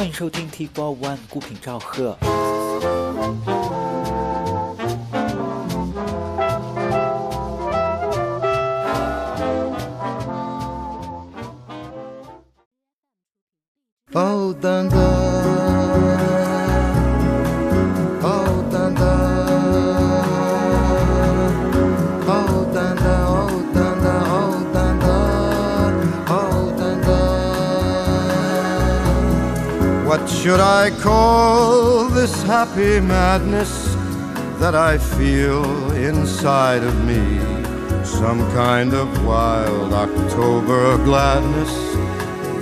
欢迎收听 T Four One 孤品赵贺。Happy madness that I feel inside of me? Some kind of wild October gladness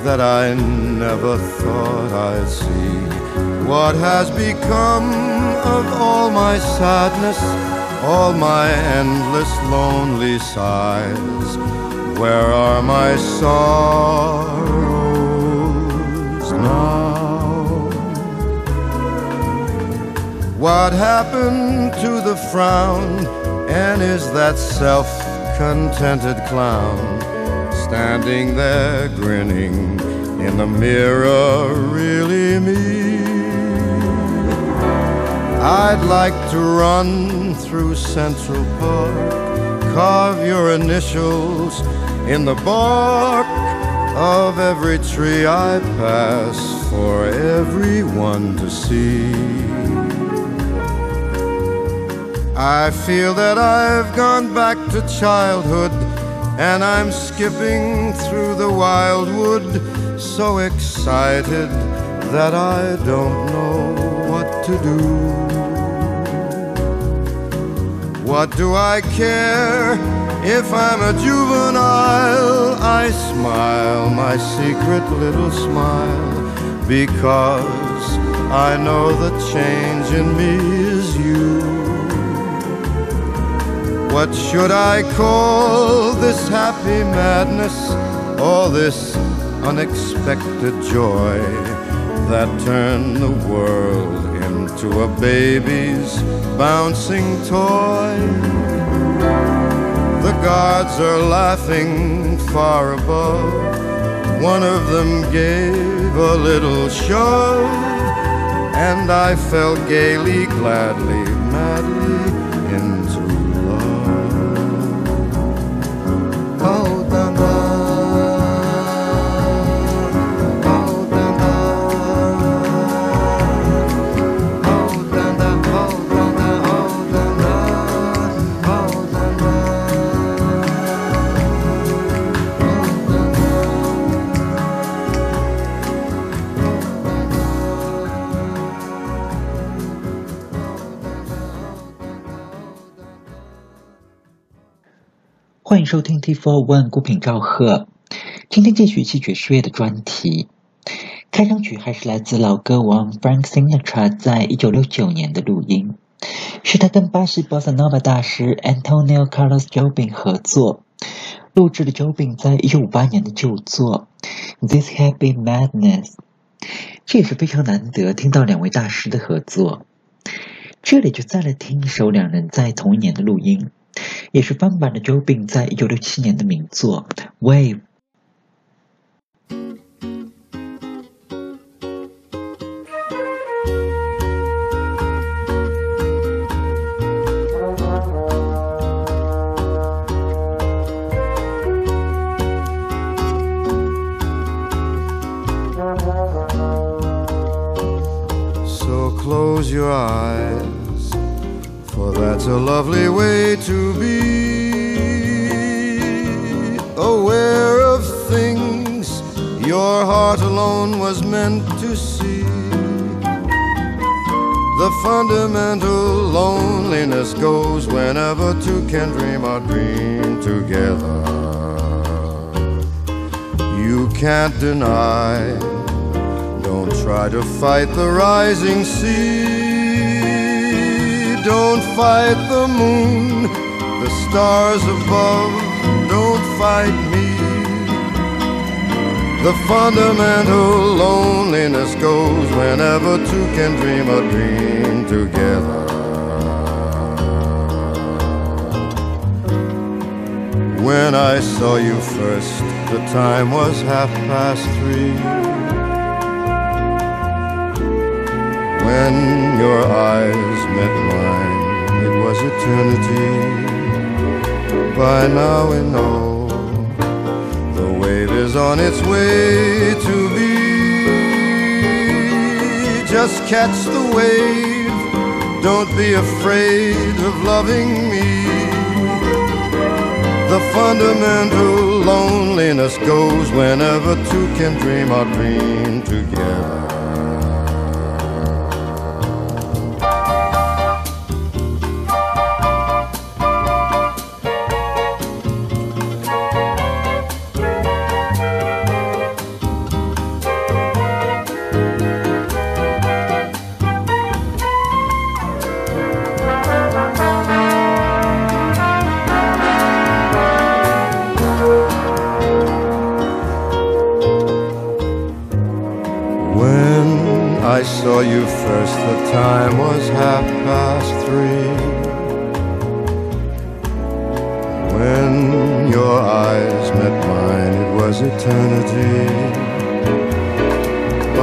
that I never thought I'd see. What has become of all my sadness, all my endless lonely sighs? Where are my sorrows now? What happened to the frown? And is that self contented clown? standing there grinning in the mirror really me? I'd like to run through Central Park, carve your initials in the bark of every tree I pass for everyone to see. I feel that I've gone back to childhood and I'm skipping through the wildwood, so excited that I don't know what to do. What do I care if I'm a juvenile? I smile my secret little smile because I know the change in me is you. What should I call this happy madness? All this unexpected joy that turned the world into a baby's bouncing toy. The gods are laughing far above. One of them gave a little shove, and I fell gaily, gladly, madly into 欢迎收听 T Four One 孤品赵贺。今天继续戏曲事业的专题。开场曲还是来自老歌王 Frank Sinatra 在一九六九年的录音，是他跟巴西 Bossa Nova 大师 Antonio Carlos Jobim 合作录制了 Jobim 在一九五八年的旧作《This Happy Madness》。这也是非常难得听到两位大师的合作。这里就再来听一首两人在同一年的录音。也是翻版的 Jobim 在一九六七年的名作《Wave》。So close your eyes that's a lovely way to be. Aware of things your heart alone was meant to see. The fundamental loneliness goes whenever two can dream or dream together. You can't deny don't try to fight the rising sea. Don't fight the moon, the stars above. Don't fight me. The fundamental loneliness goes whenever two can dream a dream together. When I saw you first, the time was half past three. When your eyes met mine, it was eternity. By now we know the wave is on its way to be. Just catch the wave, don't be afraid of loving me. The fundamental loneliness goes whenever two can dream our dream together.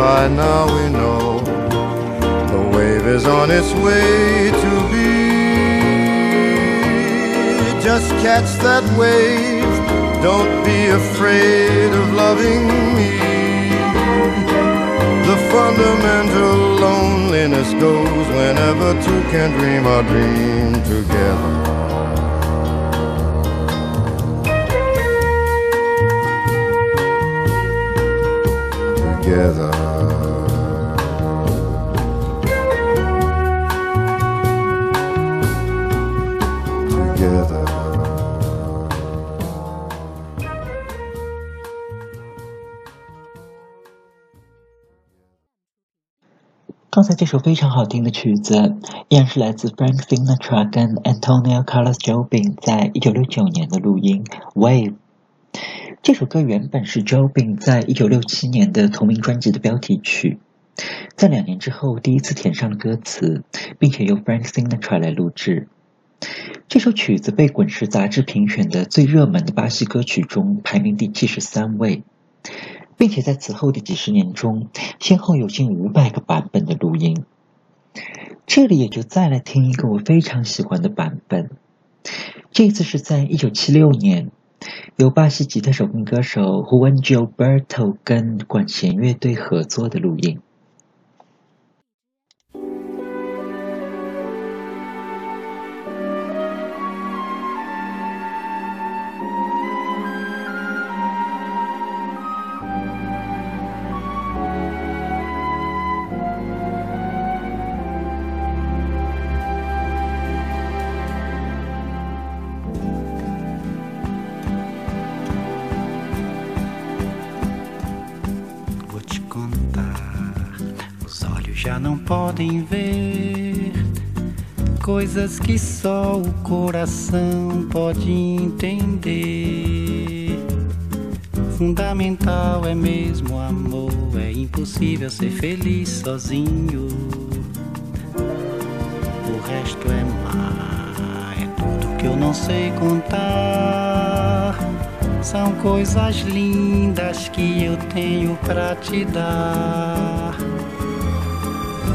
By now we know the wave is on its way to be. Just catch that wave, don't be afraid of loving me. The fundamental loneliness goes whenever two can dream a dream together. Together. 刚才这首非常好听的曲子，依然是来自 Frank Sinatra 跟 Antonio Carlos Jobim 在一九六九年的录音《Wave》。这首歌原本是 Jobim 在一九六七年的同名专辑的标题曲，在两年之后第一次填上了歌词，并且由 Frank Sinatra 来录制。这首曲子被《滚石》杂志评选的最热门的巴西歌曲中排名第七十三位。并且在此后的几十年中，先后有近五百个版本的录音。这里也就再来听一个我非常喜欢的版本。这次是在一九七六年，由巴西吉他手跟歌手 Juan Gilberto 跟管弦乐队合作的录音。Podem ver coisas que só o coração pode entender. Fundamental é mesmo amor, é impossível ser feliz sozinho. O resto é mar, é tudo que eu não sei contar. São coisas lindas que eu tenho pra te dar.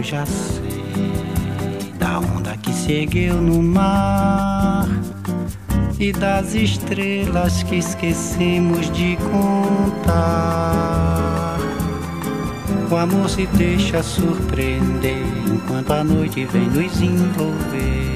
Eu já sei da onda que seguiu no mar e das estrelas que esquecemos de contar. O amor se deixa surpreender enquanto a noite vem nos envolver.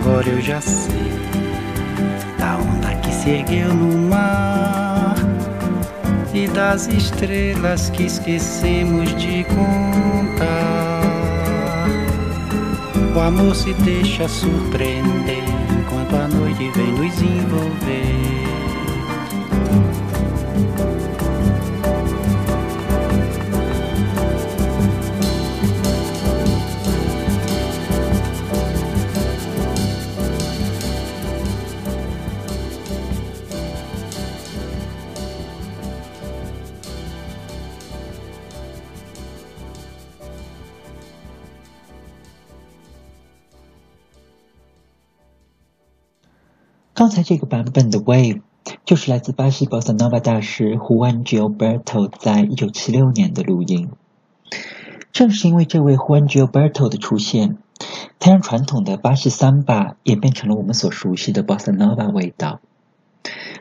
Agora eu já sei da onda que se ergueu no mar e das estrelas que esquecemos de contar. O amor se deixa surpreender enquanto a noite vem nos envolver. 才这个版本的《Wave》就是来自巴西 Bossa Nova 大师 Juan Gilberto 在一九七六年的录音。正是因为这位 Juan Gilberto 的出现，才让传统的巴西桑巴演变成了我们所熟悉的 Bossa Nova 味道。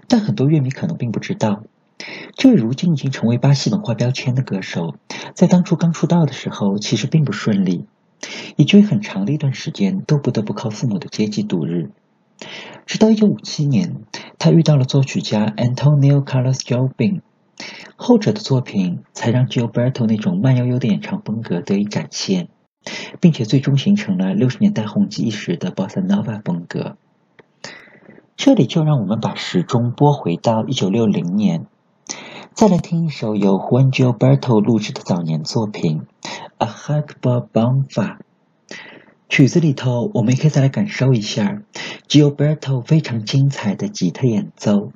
但很多乐迷可能并不知道，这位如今已经成为巴西文化标签的歌手，在当初刚出道的时候其实并不顺利，以至于很长的一段时间都不得不靠父母的接济度日。直到1957年，他遇到了作曲家 Antonio Carlos Jobim，后者的作品才让 Gilberto 那种慢悠悠的演唱风格得以展现，并且最终形成了60年代红极一时的 Bossa Nova 风格。这里就让我们把时钟拨回到1960年，再来听一首由 Juan Gilberto 录制的早年作品《A Hardball Bonfire》。曲子里头，我们也可以再来感受一下 Gilberto 非常精彩的吉他演奏。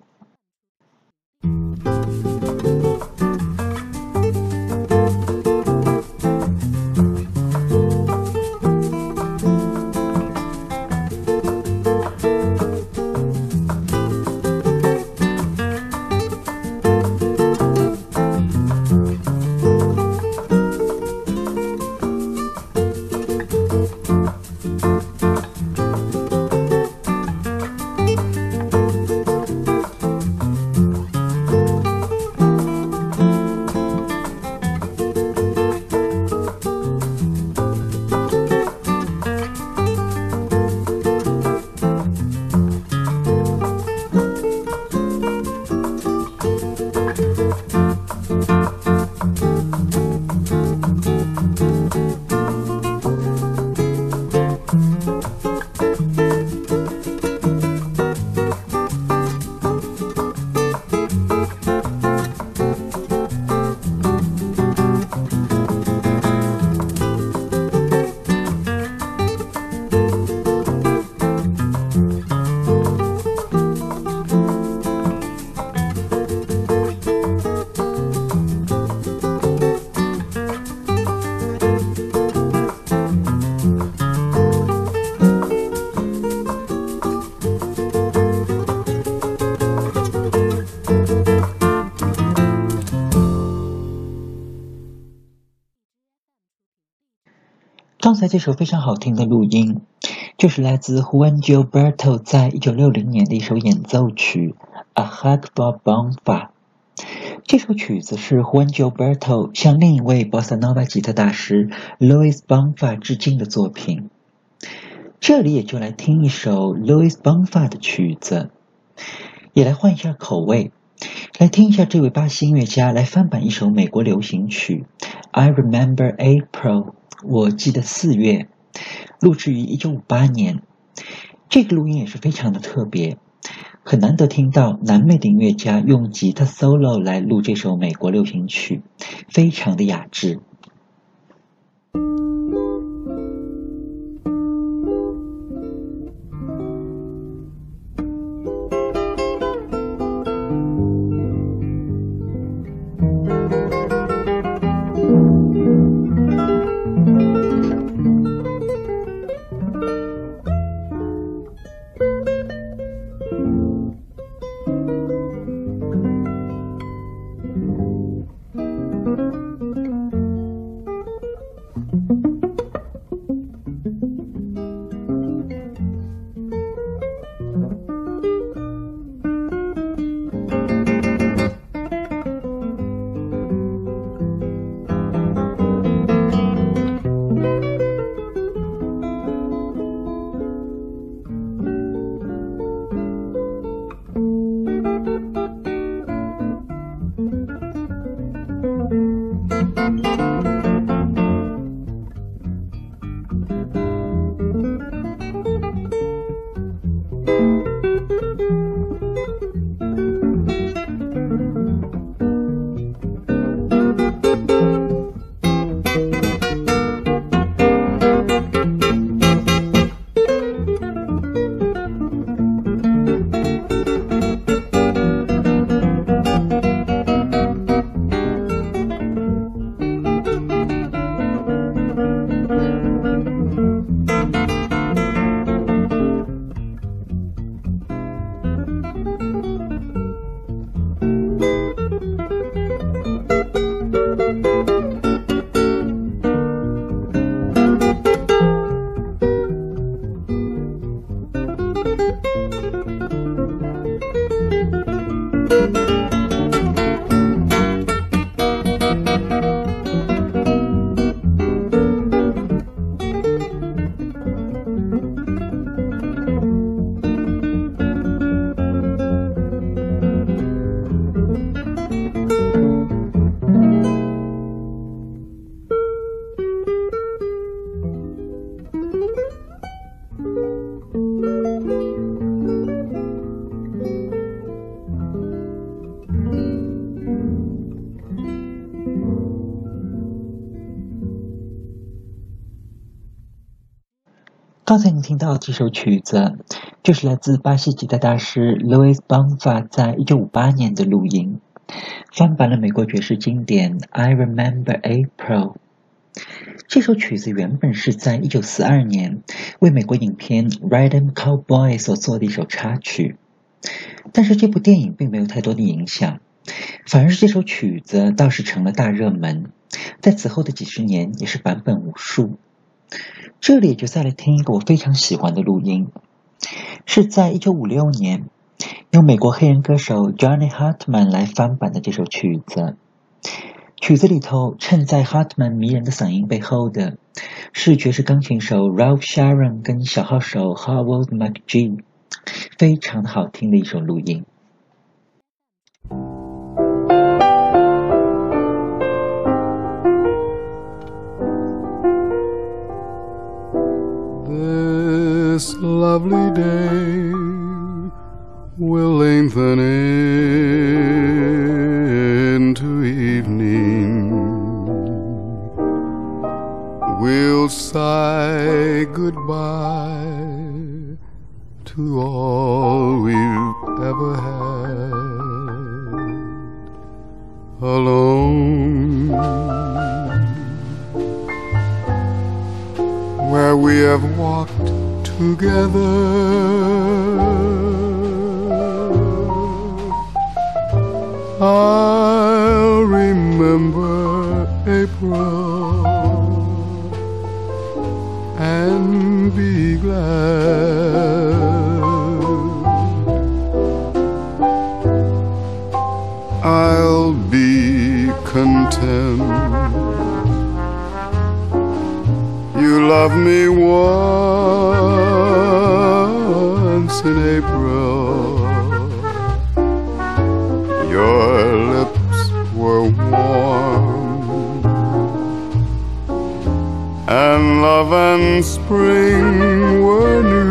在这首非常好听的录音，就是来自 Juan Gilberto 在一九六零年的一首演奏曲《A Hug Bob Bonfa》。这首曲子是 Juan Gilberto 向另一位 Bossa Nova 吉他大师 Louis Bonfa 致敬的作品。这里也就来听一首 Louis Bonfa 的曲子，也来换一下口味，来听一下这位巴西音乐家来翻版一首美国流行曲《I Remember April》。我记得四月，录制于一九五八年。这个录音也是非常的特别，很难得听到南美的音乐家用吉他 solo 来录这首美国流行曲，非常的雅致。刚刚才你听到这首曲子，就是来自巴西吉他大师 Louis Bonfa 在一九五八年的录音，翻版了美国爵士经典《I Remember April》。这首曲子原本是在一九四二年为美国影片《Rhythm Cowboy》所做的一首插曲，但是这部电影并没有太多的影响，反而是这首曲子倒是成了大热门，在此后的几十年也是版本无数。这里就再来听一个我非常喜欢的录音，是在一九五六年由美国黑人歌手 Johnny Hartman 来翻版的这首曲子。曲子里头衬在 Hartman 迷人的嗓音背后的，是爵士钢琴手 Ralph Sharon 跟小号手 Howard McGee，非常的好听的一首录音。This lovely day will lengthen into evening. We'll sigh goodbye to all we've ever had. Alone, where we have walked together. I'll remember April and be glad. I'll be content. You love me once and spring were new.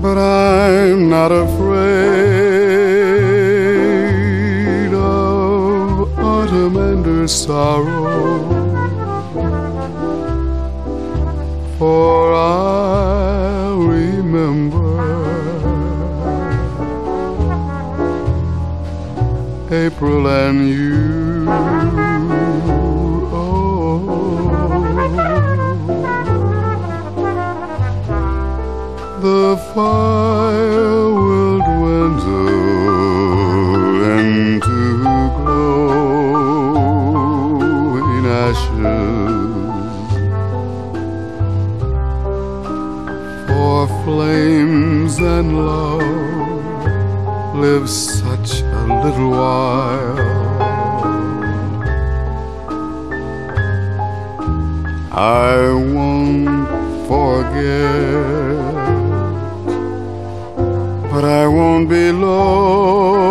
But I'm not afraid of autumn and sorrow, for I remember April and you. The fire will dwindle into glowing ashes. For flames and love live such a little while. I won't forget, I won't be lonely.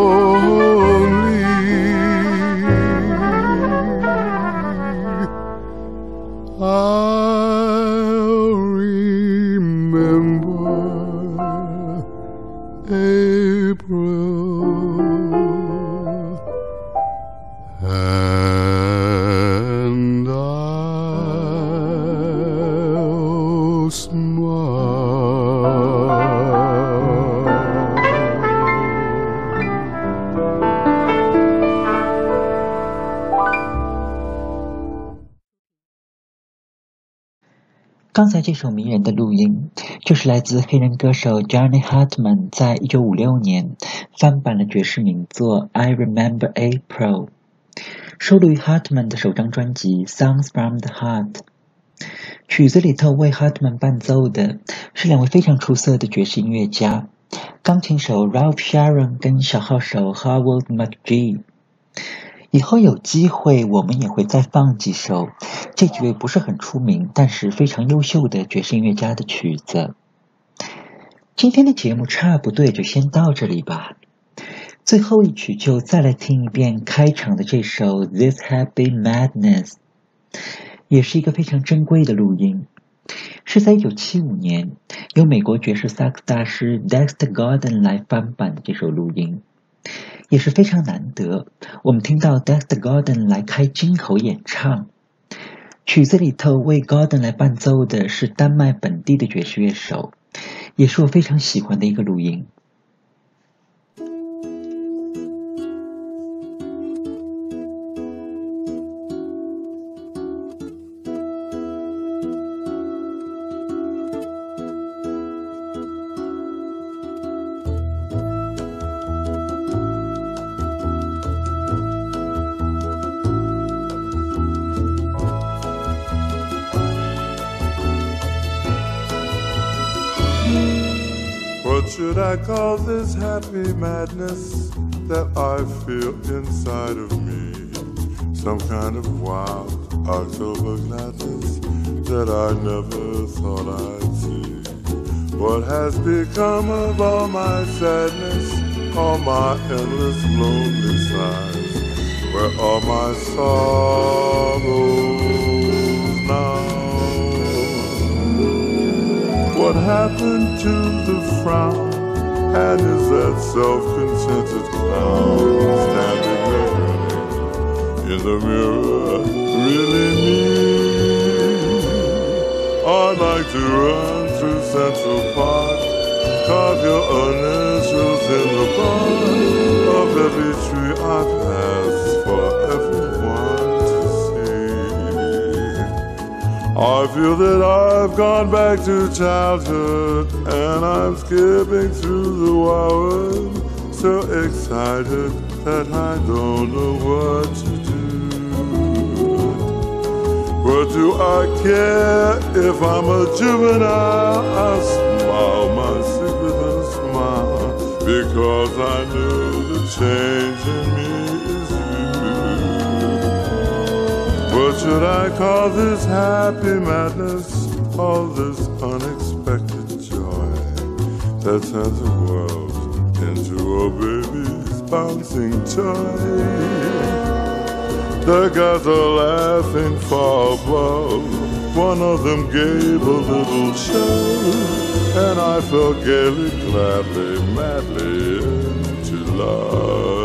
刚才这首迷人的录音，就是来自黑人歌手 Johnny Hartman 在一九五六年翻版了爵士名作《I Remember April》，收录于 Hartman 的首张专辑《Songs from the Heart》。曲子里头为 Hartman 伴奏的是两位非常出色的爵士音乐家，钢琴手 Ralph Sharon 跟小号手 Howard McGee。以后有机会，我们也会再放几首这几位不是很出名，但是非常优秀的爵士音乐家的曲子。今天的节目差不多就先到这里吧。最后一曲就再来听一遍开场的这首《This Happy Madness》，也是一个非常珍贵的录音，是在1975年由美国爵士萨克大师 Dexter Gordon 来翻版的这首录音。也是非常难得，我们听到 Dexter Gordon 来开金口演唱。曲子里头为 Gordon 来伴奏的是丹麦本地的爵士乐手，也是我非常喜欢的一个录音。Should I call this happy madness that I feel inside of me? Some kind of wild October gladness that I never thought I'd see. What has become of all my sadness, all my endless lonely sighs? Where are my sorrows now? What happened to the frown? And is that self-contented clown standing there in the mirror really me? I'd like to run to Central Park, carve your initials in the bark of every tree I pass for I feel that I've gone back to childhood and I'm skipping through the wild so excited that I don't know what to do. But do I care if I'm a juvenile? I smile my secret and smile because I know the change What should I call this happy madness? All this unexpected joy that turns the world into a baby's bouncing toy. The guys are laughing far above. One of them gave a little show, and I fell gaily, gladly, madly into love.